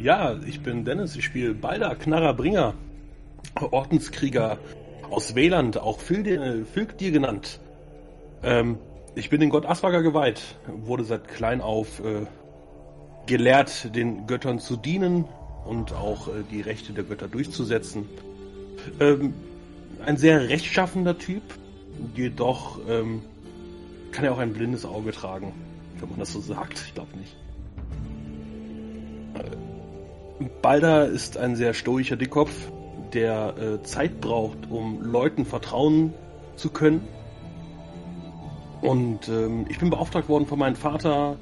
Ja, ich bin Dennis, ich spiele Balder Knarrer Bringer, Ordenskrieger aus Weland, auch Filk dir genannt. Ähm, ich bin den Gott Aswager geweiht, wurde seit klein auf äh, gelehrt, den Göttern zu dienen und auch äh, die Rechte der Götter durchzusetzen. Ähm, ein sehr rechtschaffender Typ, jedoch ähm, kann er auch ein blindes Auge tragen, wenn man das so sagt. Ich glaube nicht. Äh, Balder ist ein sehr stoischer Dickkopf, der äh, Zeit braucht, um Leuten vertrauen zu können. Und ähm, ich bin beauftragt worden von meinem Vater,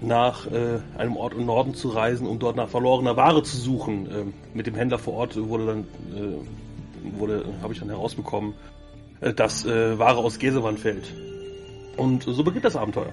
nach äh, einem Ort im Norden zu reisen, um dort nach verlorener Ware zu suchen. Ähm, mit dem Händler vor Ort wurde dann, äh, wurde, habe ich dann herausbekommen, äh, dass äh, Ware aus Gesewand fällt. Und so beginnt das Abenteuer.